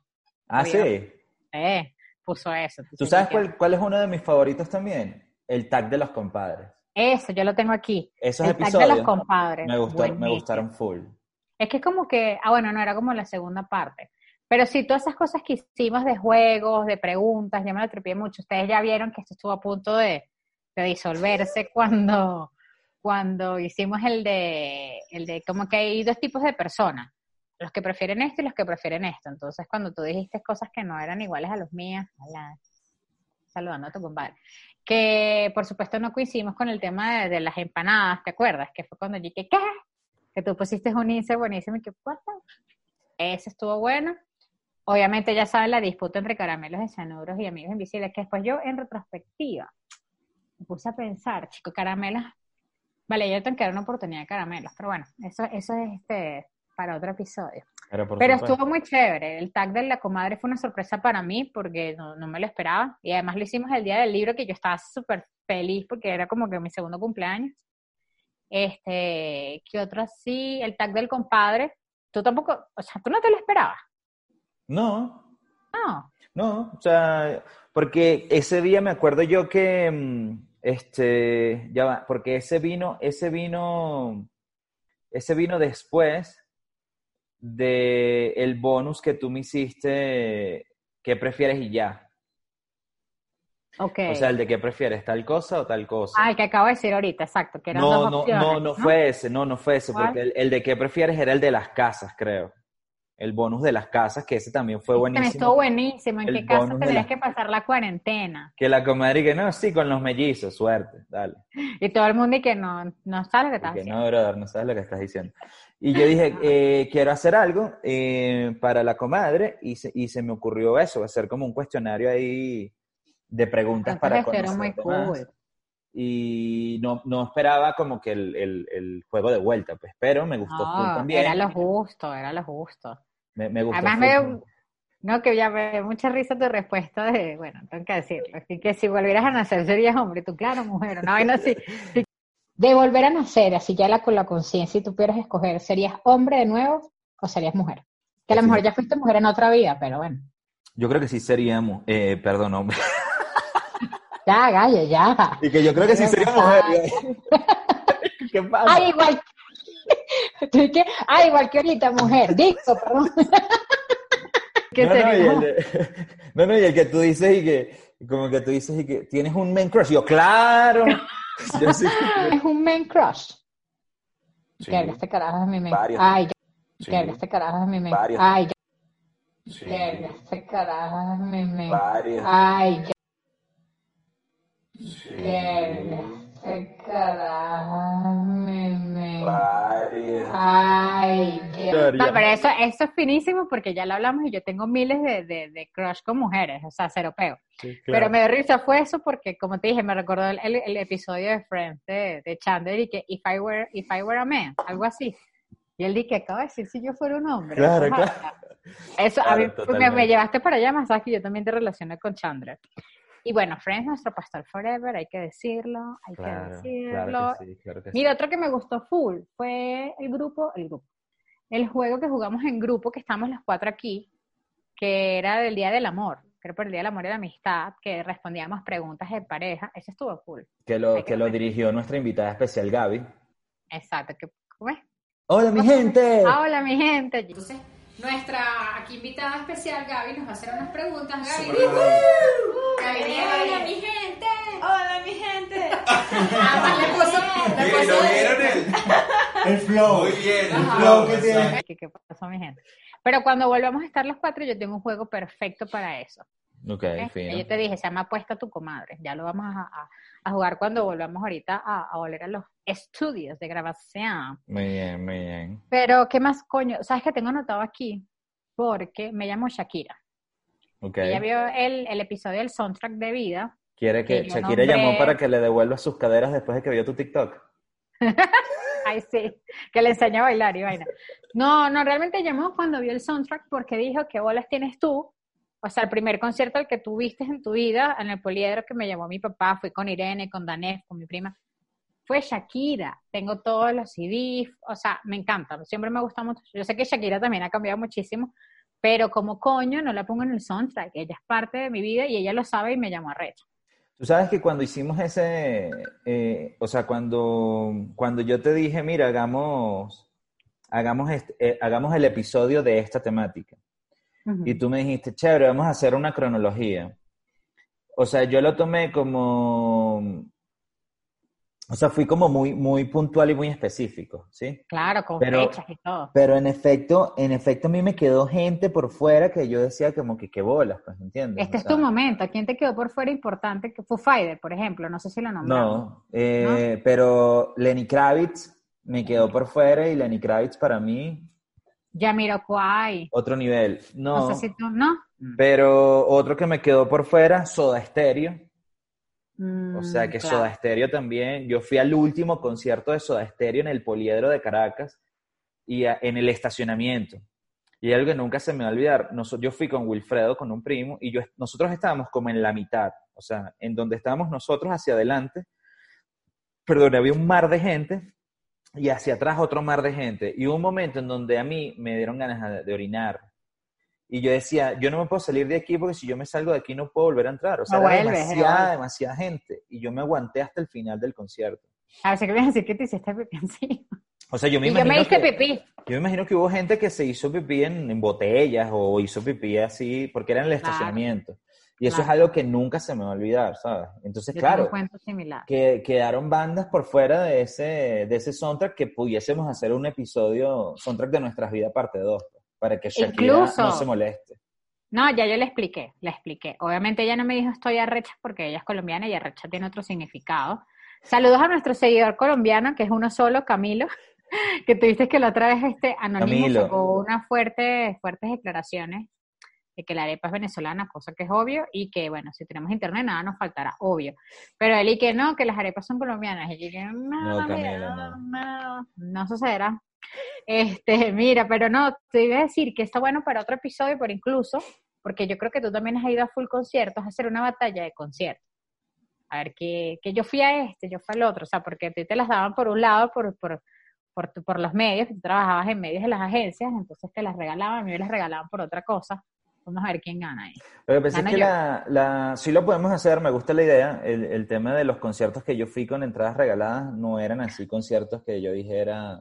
ah, obvio. sí. Eh, puso eso. ¿Tú sabes cuál, cuál es uno de mis favoritos también? El tag de los compadres. Eso, yo lo tengo aquí. Esos el tag de episodios los compadres. me, gustó- me gustaron full. Es que es como que, ah, bueno, no era como la segunda parte. Pero sí, todas esas cosas que hicimos de juegos, de preguntas, ya me lo tripié mucho. Ustedes ya vieron que esto estuvo a punto de, disolverse cuando, cuando hicimos el de, el de como que hay dos tipos de personas. Los que prefieren esto y los que prefieren esto. Entonces, cuando tú dijiste cosas que no eran iguales a los míos, hola, saludando a tu compadre, que por supuesto no coincidimos con el tema de, las empanadas, ¿te acuerdas? Que fue cuando dije, ¿qué? Que tú pusiste un índice buenísimo y que, the-?" Ese estuvo bueno. Obviamente ya saben la disputa entre caramelos de y amigos invisibles, que después yo en retrospectiva me puse a pensar, chico, caramelos, vale, yo tengo que dar una oportunidad de caramelos, pero bueno, eso, eso es este para otro episodio. Pero, estuvo muy chévere. El tag de la comadre fue una sorpresa para mí porque no, no me lo esperaba. Y además lo hicimos el día del libro que yo estaba súper feliz porque era como que mi segundo cumpleaños. Este, ¿qué otro así? El tag del compadre. Tú tampoco, o sea, tú no te lo esperabas. No, No. no, o sea, porque ese día me acuerdo yo que, mm, este, ya va, porque ese vino, ese vino, ese vino después de el bonus que tú me hiciste, ¿qué prefieres y ya? Ok. O sea, el de qué prefieres, tal cosa o tal cosa. ah, el que acabo de decir ahorita, exacto, que eran no, dos no, opciones. no, no fue ese, no, no fue ese, ¿Cuál? porque el, el de qué prefieres era el de las casas, creo. El bonus de las casas, que ese también fue buenísimo. estuvo buenísimo. ¿En El qué casa tendrías que pasar la cuarentena? Que la comadre que no, sí, con los mellizos, suerte, dale. <laughs> Y todo el mundo y que no, no sabe lo que estás Que haciendo. no, brother, no sabes lo que estás diciendo. Y yo dije, <laughs> eh, quiero hacer algo eh, para la comadre y se, y se me ocurrió eso, hacer como un cuestionario ahí de preguntas para era muy cool. Y no, no esperaba como que el, el- el juego de vuelta, pues, pero me gustó No, también. era lo justo, era lo justo. Me, me gustó Además, también. no, que ya me mucha risa tu respuesta de, bueno, tengo que decirlo, y que si volvieras a nacer serías hombre, tú claro, mujer, una vaina así. De volver a nacer, así ya la, con la conciencia y tú pudieras escoger, ¿serías hombre de nuevo o serías mujer? Que a lo Sí. mejor ya fuiste mujer en otra vida, pero bueno. Yo creo que sí seríamos, eh, perdón, hombre. <laughs> Ya, gallo, ya. Y que yo creo que sí sería no mujer. <laughs> <laughs> ¿Qué pasa? Ay, igual. Tú y que, ay, igual que ahorita, mujer. Digo, perdón. <laughs> que no, no, y el, no, no, y el que tú dices y que, como que tú dices y que tienes un man crush. Yo, claro. <laughs> Yo sí. Es un man crush. Sí, Verga, este carajo es mi. Varios. Ay, sí, Verga, este carajo es mi man. Varios. Ay, sí, Verga, este carajo es mi man. varios, Ay, sí, Verga, Ay. No, pero eso, eso es finísimo porque ya lo hablamos y yo tengo miles de, de, de crush con mujeres, o sea, cero peo. Sí, Pero me dio risa fue eso porque, como te dije, me recordó el, el- el episodio de Friends de, de Chandler y que if I, were, if I were a man, algo así. Y él dije, acaba de decir si yo fuera un hombre. Claro, claro. Eso, a mí me, me llevaste para allá, más que yo también te relacioné con Chandler. Y bueno, Friends, nuestro pastor forever, hay que decirlo, hay que decirlo. claro que sí, claro que sí. Mira, otro que me gustó full fue el grupo, el grupo, el juego que jugamos en grupo, que estamos los cuatro aquí, que era del Día del Amor, creo por el Día del Amor y la Amistad, que respondíamos preguntas de pareja, ese estuvo full. Que lo, que que lo dirigió nuestra invitada especial, Gaby. Exacto, que, ¿cómo es? ¡Hola, mi gente! Ah, hola mi gente. Entonces, nuestra aquí invitada especial, Gaby, nos va a hacer unas preguntas. Gaby, Gaby, di, hola, mi gente. Hola, mi gente. Además, <laughs> le puso, le Miren, puso ¿lo vieron el, El flow. Muy bien, el Ajá. flow que tiene. ¿Qué, qué pasó mi gente? Pero cuando volvamos a estar los cuatro, yo tengo un juego perfecto para eso. Ok, fino. Yo te dije, se llama Apuesta a tu comadre. Ya lo vamos a, a- a jugar cuando volvamos ahorita a, a volver a los estudios de grabación. Muy bien, muy bien. Pero, ¿qué más coño? ¿Sabes que tengo anotado aquí? Porque me llamo Shakira. Ok. Ella vio el, el episodio del soundtrack de vida. Quiere que que Shakira nombré- llamó para que le devuelva sus caderas después de que vio tu TikTok. <laughs> Ay, sí, que le enseña a bailar y vaina. No, no, realmente llamó cuando vio el soundtrack porque dijo, ¿qué bolas tienes tú? O sea, el primer concierto al que tú viste en tu vida, en el poliedro que me llamó mi papá, fui con Irene, con Danef, con mi prima, fue Shakira. Tengo todos los CDs, o sea, me encanta, siempre me gusta mucho. Yo sé que Shakira también ha cambiado muchísimo, pero como coño no la pongo en el soundtrack, ella es parte de mi vida y ella lo sabe y me llamó a recho. Tú sabes que cuando hicimos ese, eh, o sea, cuando, cuando yo te dije, mira, hagamos, hagamos, este- eh, hagamos el episodio de esta temática. Y tú me dijiste, chévere, vamos a hacer una cronología. O sea, yo lo tomé como, o sea, fui como muy, muy puntual y muy específico, ¿sí? Claro, con Pero- fechas y todo. Pero en efecto, en efecto a mí me quedó gente por fuera que yo decía como que qué bolas, pues, ¿entiendes? Este O es sea, tu momento. ¿Quién te quedó por fuera importante? Que Foo Fighter, por ejemplo. No sé si lo nombramos. No, eh, pero Lenny Kravitz me quedó por fuera y Lenny Kravitz para mí, Jamiroquai. otro nivel. No, No, sé si tú, ¿no? pero otro que me quedó por fuera, Soda Stereo. O sea Mm, que claro. Soda Stereo también. Yo fui al último concierto de Soda Stereo en el Poliedro de Caracas y a- en el estacionamiento. Y algo que nunca se me va a olvidar, noso- yo fui con Wilfredo, con un primo, y yo, nosotros estábamos como en la mitad, o sea, en donde estábamos nosotros hacia adelante, perdón, había un mar de gente y hacia atrás otro mar de gente. Y hubo un momento en donde a mí me dieron ganas de, orinar. Y yo decía, yo no me puedo salir de aquí porque si yo me salgo de aquí no puedo volver a entrar. O sea, No era demasiada, demasiada gente. Y yo me aguanté hasta el final del concierto. A ver, si querías decir que te hiciste pipí encima. O sea, yo me Y yo me imagino hice que- pipí. yo me imagino que hubo gente que se hizo pipí en, en botellas o hizo pipí así, porque era en el estacionamiento. Y eso Claro. es algo que nunca se me va a olvidar, ¿sabes? Entonces, Yo claro, que quedaron bandas por fuera de ese, de ese soundtrack que pudiésemos hacer un episodio, soundtrack de nuestras vidas parte 2. para que Shakira Incluso- no se moleste. No, ya yo le expliqué, le expliqué. Obviamente ella no me dijo estoy arrecha porque ella es colombiana y arrecha tiene otro significado. Saludos a nuestro seguidor colombiano, que es uno solo, Camilo, <laughs> que tuviste que la otra vez este anónimo Camilo. sacó unas fuertes, fuertes declaraciones de que la arepa es venezolana, cosa que es obvio, y que bueno, si tenemos internet nada nos faltará, obvio. Pero él y que no, que las arepas son colombianas, y yo que no, No, no. no, no sucederá. Este, mira, pero no, te iba a decir que está bueno para otro episodio, pero incluso, porque yo creo que tú también has ido a full conciertos, a hacer una batalla de conciertos. A ver, que, que yo fui a este, yo fui al otro, o sea, porque a ti te las daban por un lado, por, por, por, tu- por los medios, tú trabajabas en medios de las agencias, entonces te las regalaban, a mí me las regalaban por otra cosa. Vamos a ver quién gana ahí. Lo que pasa es que la, la, sí lo podemos hacer, me gusta la idea. El, el tema de los conciertos que yo fui con entradas regaladas no eran así conciertos que yo dijera.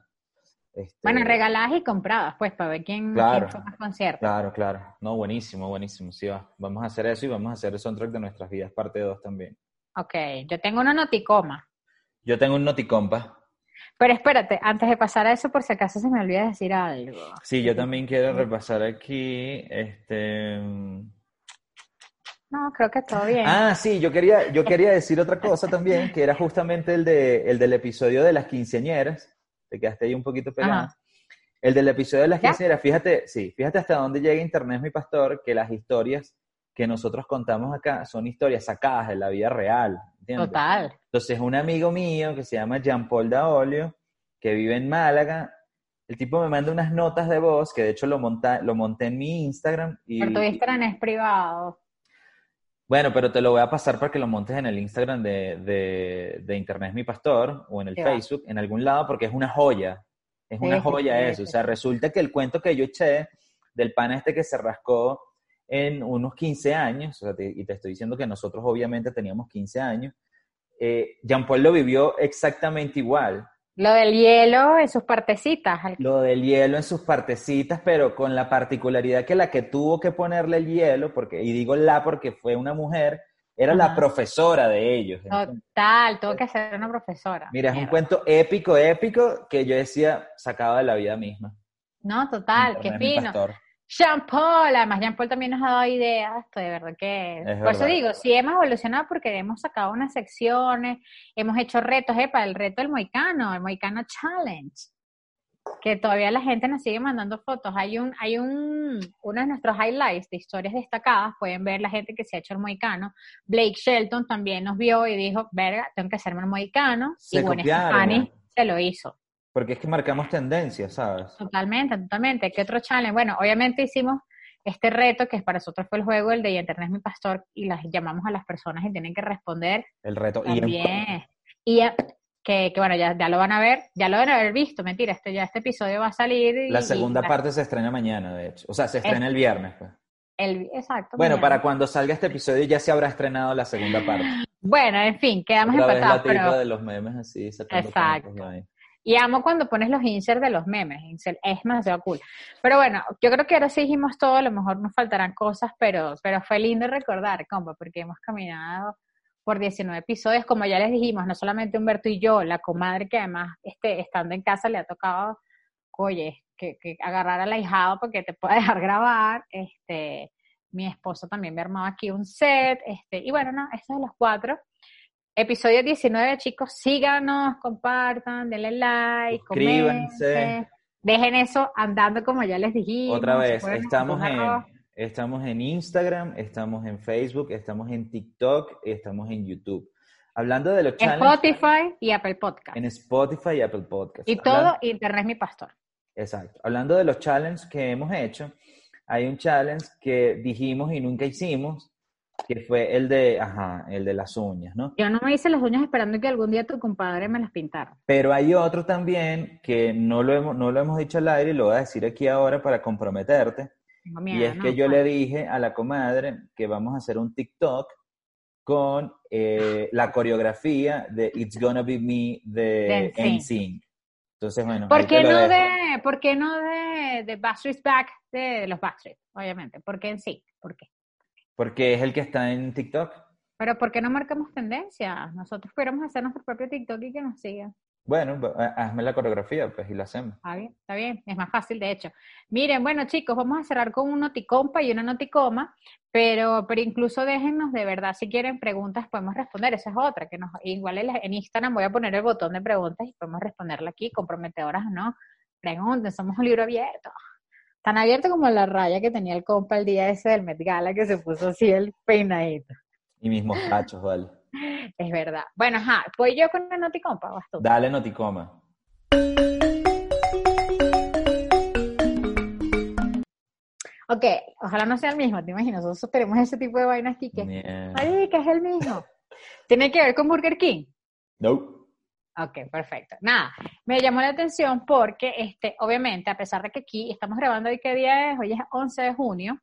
Este, Bueno, regaladas y compradas, pues, para ver quién, Claro. quién fue más concierto. Claro, claro. No, buenísimo, buenísimo. Sí, va. Vamos a hacer eso y vamos a hacer el soundtrack de nuestras vidas, parte 2 también. Ok, yo tengo una noticoma. Yo tengo un noticompa. Pero espérate, antes de pasar a eso, por si acaso se me olvida decir algo. Sí, yo también quiero repasar aquí. Este. No, creo que todo bien. Ah, sí, yo quería, yo quería decir otra cosa también, que era justamente el, de, el del episodio de las quinceañeras. Te quedaste ahí un poquito pegado. Ajá. El del episodio de las ¿Ya? quinceañeras, fíjate, sí, fíjate hasta dónde llega Internet, mi pastor, que las historias que nosotros contamos acá son historias sacadas de la vida real. ¿entiendes? Total. Entonces, un amigo mío que se llama Jean Paul Daolio, que vive en Málaga, el tipo me manda unas notas de voz, que de hecho lo, monta, lo monté en mi Instagram. Y, Pero tu Instagram es privado. bueno, pero te lo voy a pasar para que lo montes en el Instagram de, de, de Internet es mi pastor o en el Sí, va. Facebook, en algún lado, porque es una joya. Es Sí, una joya sí, eso. O sea, resulta que el cuento que yo eché del pana este que se rascó en unos 15 años, o sea, te- y te estoy diciendo que nosotros obviamente teníamos 15 años, eh, Jean Paul lo vivió exactamente igual. Lo del hielo en sus partecitas. Lo del hielo en sus partecitas, pero con la particularidad que la que tuvo que ponerle el hielo, porque, y digo la porque fue una mujer, era la profesora de ellos. Total, tuvo que ser una profesora. Mira, es un cuento épico, épico, que yo decía sacado de la vida misma. No, total, qué fino. pastor. Jean Paul, además Jean Paul también nos ha dado ideas, esto de verdad que... Es Por eso digo, sí hemos evolucionado porque hemos sacado unas secciones, hemos hecho retos, eh, para el reto del Moicano, el Moicano Challenge, que todavía la gente nos sigue mandando fotos. Hay un, hay un, uno de nuestros highlights de historias destacadas, pueden ver la gente que se ha hecho el Moicano. Blake Shelton también nos vio y dijo, verga, tengo que hacerme el Moicano. Se y Stefani ¿eh? se lo hizo. Porque es que marcamos tendencias, ¿sabes? Totalmente, totalmente. ¿Qué otro challenge? Bueno, obviamente hicimos este reto que para nosotros fue el juego, el de Internet es mi pastor, y las llamamos a las personas y tienen que responder El reto. Y en- también. Y que, que bueno, ya, ya lo van a ver, ya lo van a haber visto, mentira, este, ya este episodio va a salir. y- la segunda y- parte se estrena mañana, de hecho. O sea, se estrena el viernes. Pues. El, exacto. Bueno, mañana. para cuando salga este episodio ya se habrá estrenado la segunda parte. <laughs> Bueno, en fin, quedamos Otra vez la empatados, tipa pero... de los memes así, Exacto. Y amo cuando pones los inserts de los memes, insert- es demasiado cool. Pero bueno, yo creo que ahora sí dijimos todo, a lo mejor nos faltarán cosas, pero, pero fue lindo recordar, compa, porque hemos caminado por 19 episodios, como ya les dijimos, no solamente Humberto y yo, la comadre que además este, estando en casa le ha tocado, oye, que, que agarrar al ahijado porque te puede <laughs> dejar grabar, este, mi esposo también me ha armado aquí un set, este, y bueno, no, estos de los cuatro. Episodio 19, chicos, síganos, compartan, denle like, Suscríbanse. comenten, dejen eso andando como ya les dijimos. Otra vez, estamos en, arroz. estamos en Instagram, estamos en Facebook, estamos en TikTok y estamos en YouTube. Hablando de los En challenges, Spotify y Apple Podcast. en Spotify y Apple Podcast. Y todo, Internet mi pastor. Exacto. Hablando de los challenges que hemos hecho, hay un challenge que dijimos y nunca hicimos, que fue el de, ajá, el de las uñas, ¿no? Yo no me hice las uñas esperando que algún día tu compadre me las pintara. Pero hay otro también que no lo hemos, no lo hemos dicho al aire y lo voy a decir aquí ahora para comprometerte. Tengo Y miedo, es ¿no? que yo le dije a la comadre que vamos a hacer un TikTok con eh, la coreografía de It's Gonna Be Me de NSYNC. Entonces, bueno, ¿Por qué no dejo. de, por qué no de, de Backstreet's Back de, de los Backstreet? Obviamente. ¿Por qué en sí? ¿Por qué? Porque es el que está en TikTok. Pero ¿por qué no marcamos tendencia? Nosotros pudiéramos hacer nuestro propio TikTok y que nos sigan. Bueno, ha- hazme la coreografía, pues, y la hacemos. Está bien, está bien, es más fácil de hecho. Miren, bueno chicos, vamos a cerrar con un noticompa y una noticoma, pero, pero incluso déjennos de verdad, si quieren preguntas podemos responder, esa es otra, que nos, igual en Instagram voy a poner el botón de preguntas y podemos responderla aquí, comprometedoras o no, pregunten, somos un libro abierto. Tan abierto como la raya que tenía el compa el día ese del Met Gala que se puso así el peinadito. Y mis mostachos, vale. <laughs> Es verdad. Bueno, ajá, voy yo con la noticompa, vas tú. Dale, noticoma. Ok, ojalá no sea el mismo, te imaginas, nosotros tenemos ese tipo de vainas aquí que, Mierda. ay, que es el mismo. <laughs> Tiene que ver con Burger King. No. Ok, perfecto. Nada, me llamó la atención porque, este, obviamente, a pesar de que aquí estamos grabando hoy, ¿qué día es? Hoy es 11 de junio.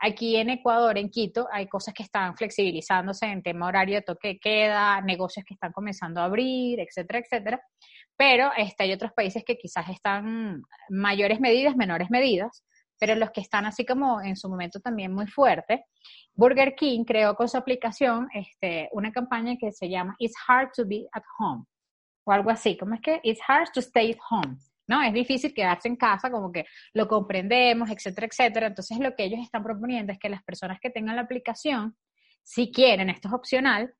Aquí en Ecuador, en Quito, hay cosas que están flexibilizándose en tema horario de toque queda, negocios que están comenzando a abrir, etcétera, etcétera. Pero este, hay otros países que quizás están mayores medidas, menores medidas, pero los que están así como en su momento también muy fuerte. Burger King creó con su aplicación este, una campaña que se llama It's Hard to Be at Home o algo así, como es que it's hard to stay at home, ¿no? Es difícil quedarse en casa, como que lo comprendemos, etcétera, etcétera. Entonces lo que ellos están proponiendo es que las personas que tengan la aplicación, si quieren, esto es opcional,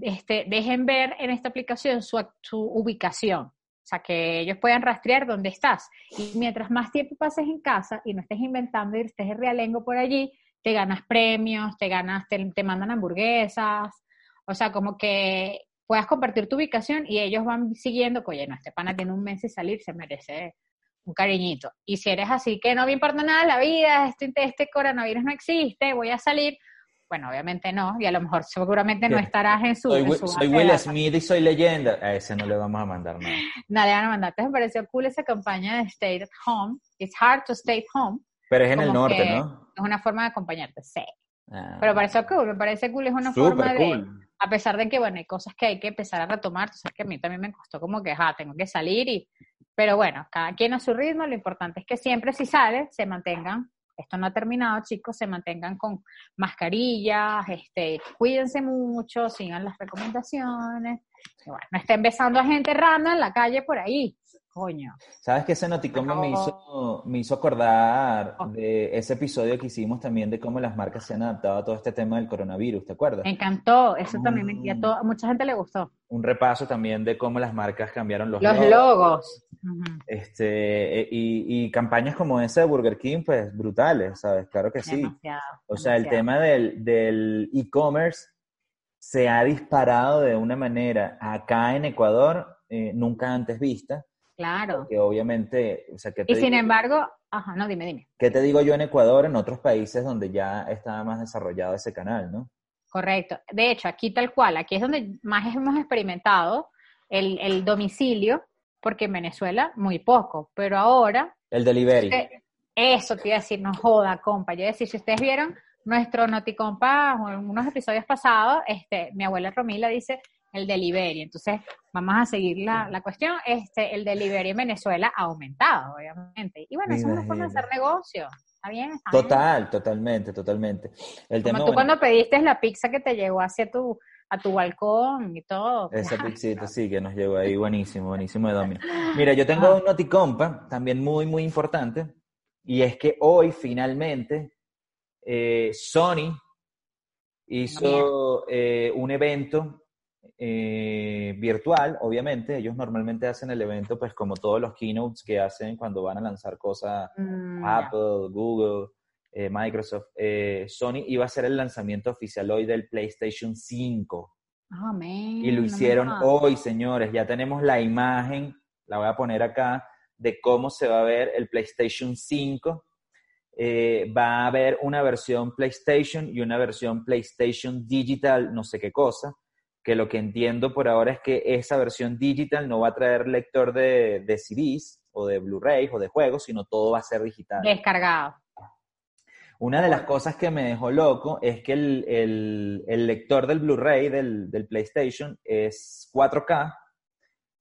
este, dejen ver en esta aplicación su, su ubicación. O sea, que ellos puedan rastrear dónde estás. Y mientras más tiempo pases en casa y no estés inventando y estés de realengo por allí, te ganas premios, te ganas, te, te mandan hamburguesas. O sea, como que puedas compartir tu ubicación y ellos van siguiendo, oye, no, este pana tiene un mes y salir, se merece un cariñito. Y si eres así, que no me importa nada la vida, este, este coronavirus no existe, voy a salir, bueno, obviamente no, y a lo mejor seguramente no estarás en su... Soy, en su soy de Will. Smith y soy leyenda. A ese no le vamos a mandar nada. Nada, le van a mandar. Entonces me pareció cool esa campaña de Stay at Home. It's hard to stay at home. Pero es en el Como norte, que ¿no? Es una forma de acompañarte, sí. Ah, Pero pareció cool, me parece cool, es una Súper forma de, cool. A pesar de que, bueno, hay cosas que hay que empezar a retomar, tú sabes que a mí también me costó como que, ajá, tengo que salir y, pero bueno, cada quien a su ritmo, lo importante es que siempre si sale, se mantengan, esto no ha terminado, chicos, se mantengan con mascarillas, este, cuídense mucho, sigan las recomendaciones, no estén besando a gente random en la calle por ahí, coño. ¿Sabes que ese noticoma me hizo, me hizo acordar de ese episodio que hicimos también de cómo las marcas se han adaptado a todo este tema del coronavirus, ¿te acuerdas? Me encantó, eso también me, a, to- a mucha gente le gustó. Un repaso también de cómo las marcas cambiaron los, Los logos. Ujú. Este, e- y, y campañas como esa de Burger King, pues brutales, ¿sabes? Claro que sí. Demasiado, O sea, el tema del, del e-commerce se ha disparado de una manera acá en Ecuador eh, nunca antes vista, Claro. que obviamente, o sea, ¿qué te, Y sin embargo, ajá, no, dime, dime. qué te digo yo en Ecuador, en otros países donde ya está más desarrollado ese canal, ¿no? Correcto. De hecho, aquí tal cual, aquí es donde más hemos experimentado el, el domicilio, porque en Venezuela muy poco, pero ahora, El delivery. eso te iba a decir, no joda, compa. Yo iba a decir, si ustedes vieron nuestro Noticompa unos episodios pasados, este, mi abuela Romila dice el delivery. Entonces, vamos a seguir la, la cuestión. Este, el delivery en Venezuela ha aumentado, obviamente. Y bueno, eso es una forma de hacer negocio. Está bien, está bien. Total, totalmente, totalmente. El tema, Como tú bueno, cuando pediste la pizza que te llegó hacia tu, a tu balcón y todo. Esa pizzita, sí, que nos llegó ahí, buenísimo, buenísimo de Domino. Mira, yo tengo un noticompa, también muy, muy importante, y es que hoy finalmente eh, Sony hizo eh, un evento eh, virtual, obviamente, ellos normalmente hacen el evento pues como todos los keynotes que hacen cuando van a lanzar cosas Mm. Apple, Google, eh, Microsoft. Eh, Sony iba a hacer el lanzamiento oficial hoy del PlayStation 5. Ah, man, Y lo hicieron hoy, señores. Ya tenemos la imagen, la voy a poner acá, de cómo se va a ver el PlayStation 5. Eh, va a haber una versión PlayStation y una versión PlayStation Digital, no sé qué cosa, que lo que entiendo por ahora es que esa versión digital no va a traer lector de, de CDs o de Blu-ray o de juegos, sino todo va a ser digital. Descargado. Una de las cosas que me dejó loco es que el, el- el lector del Blu-ray del, del PlayStation es 4K,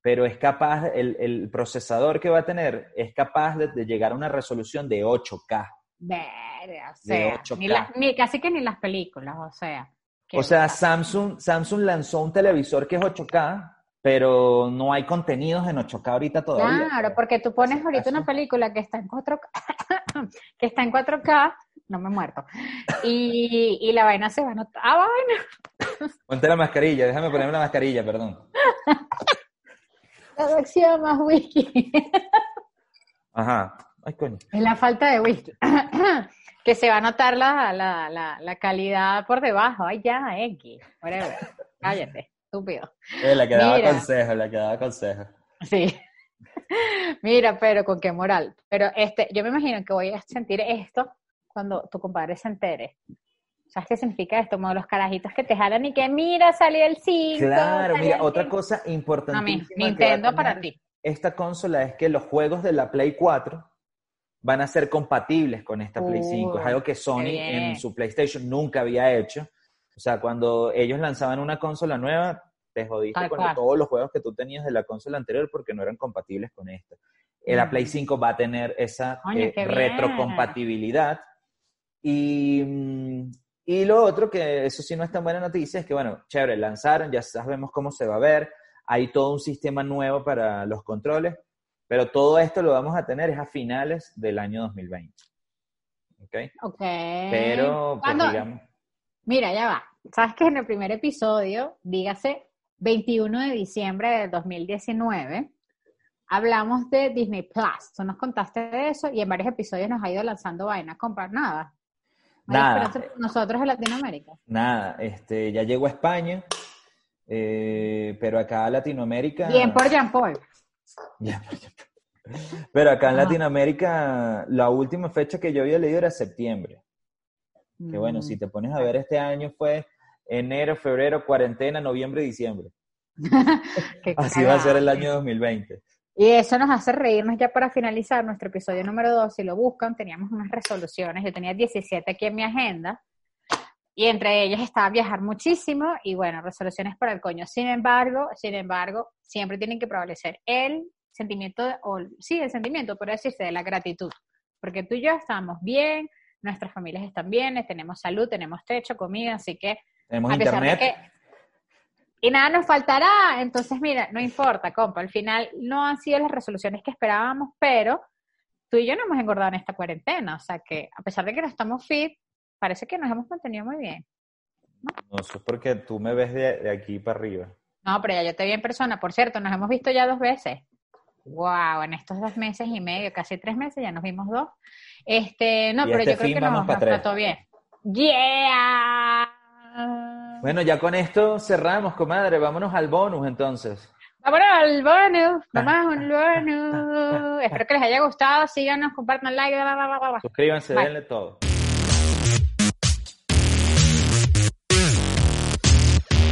pero es capaz, el, el procesador que va a tener es capaz de, de llegar a una resolución de 8K. Verga, o De sea, 8K. ni la- ni- casi que ni las películas, o sea. O sea, Samsung, Samsung lanzó un televisor que es 8K pero no hay contenidos en 8K ahorita todavía. Claro, porque tú pones ahorita una película que está en 4K, <coughs> que está en 4K, no me he muerto, y, y la vaina se va a notar. ¡Ah, vaina! Ponte la mascarilla, déjame ponerme la mascarilla, perdón. La reacción más whisky. Ajá. Ay, coño. Es la falta de whisky. Que se va a notar la, la, la, la calidad por debajo. Ay, ya, X. Whatever. <laughs> Cállate, estúpido. Eh, la que daba Mira. consejo, la que daba consejo. Sí. <laughs> Mira, pero con qué moral. Pero este, yo me imagino que voy a sentir esto cuando tu compadre se entere. ¿Sabes qué significa esto? Como los carajitos que te jalan y que mira, salió el 5. Claro, mira, otra 5". cosa A mí, a Nintendo para ti. Esta consola es que los juegos de la Play 4 van a ser compatibles con esta Play 5. Es algo que Sony en su PlayStation nunca había hecho. O sea, cuando ellos lanzaban una consola nueva, te jodiste con todos los juegos que tú tenías de la consola anterior porque no eran compatibles con esta. Eh, La Play 5 va a tener esa eh, retrocompatibilidad. Y, mm, y lo otro, que eso sí no es tan buena noticia, es que, bueno, chévere, lanzaron, ya sabemos cómo se va a ver, hay todo un sistema nuevo para los controles, pero todo esto lo vamos a tener es a finales del año 2020. ¿Ok? Ok. Pero, pues, digamos, Mira, ya va. Sabes que en el primer episodio, dígase 21 de diciembre del 2019, hablamos de Disney Plus. Tú nos contaste de eso y en varios episodios nos ha ido lanzando vainas. Comprar nada. Nada. por Nosotros en Latinoamérica. nada, este, ya llegó a España, eh, pero acá a Latinoamérica... Bien por Jean Paul. Ya, ya. Pero acá en Ajá. Latinoamérica, la última fecha que yo había leído era septiembre. Que bueno, Mm. si te pones a ver este año fue enero, febrero, cuarentena, noviembre, diciembre. <laughs> Así va a ser el año 2020. Y eso nos hace reírnos ya para finalizar nuestro episodio número 2. Si lo buscan, teníamos unas resoluciones. Yo tenía 17 aquí en mi agenda. Y entre ellas estaba viajar muchísimo y bueno, resoluciones para el coño. Sin embargo, sin embargo, siempre tienen que prevalecer el sentimiento, o sí, el sentimiento, por decirse, de la gratitud. Porque tú y yo estamos bien, nuestras familias están bien, tenemos salud, tenemos techo, comida, así que Tenemos a pesar internet. de que y nada nos faltará, entonces mira, no importa, compa, al final no han sido las resoluciones que esperábamos, pero tú y yo no hemos engordado en esta cuarentena, o sea que a pesar de que no estamos fit, parece que nos hemos mantenido muy bien. No, eso es porque tú me ves de, de aquí para arriba. No, pero ya yo te vi en persona, por cierto, nos hemos visto ya dos veces. Wow, en estos dos meses y medio, casi tres meses, ya nos vimos dos. Este, no, Y pero este yo creo que nos, nos trató bien. Yeah. Bueno, ya con esto cerramos, comadre. Vámonos al bonus entonces. Vámonos al bonus, vamos al bonus. <laughs> Espero que les haya gustado, síganos, compartan like, bla, bla, bla, bla, bla. Suscríbanse, Bye. denle todo.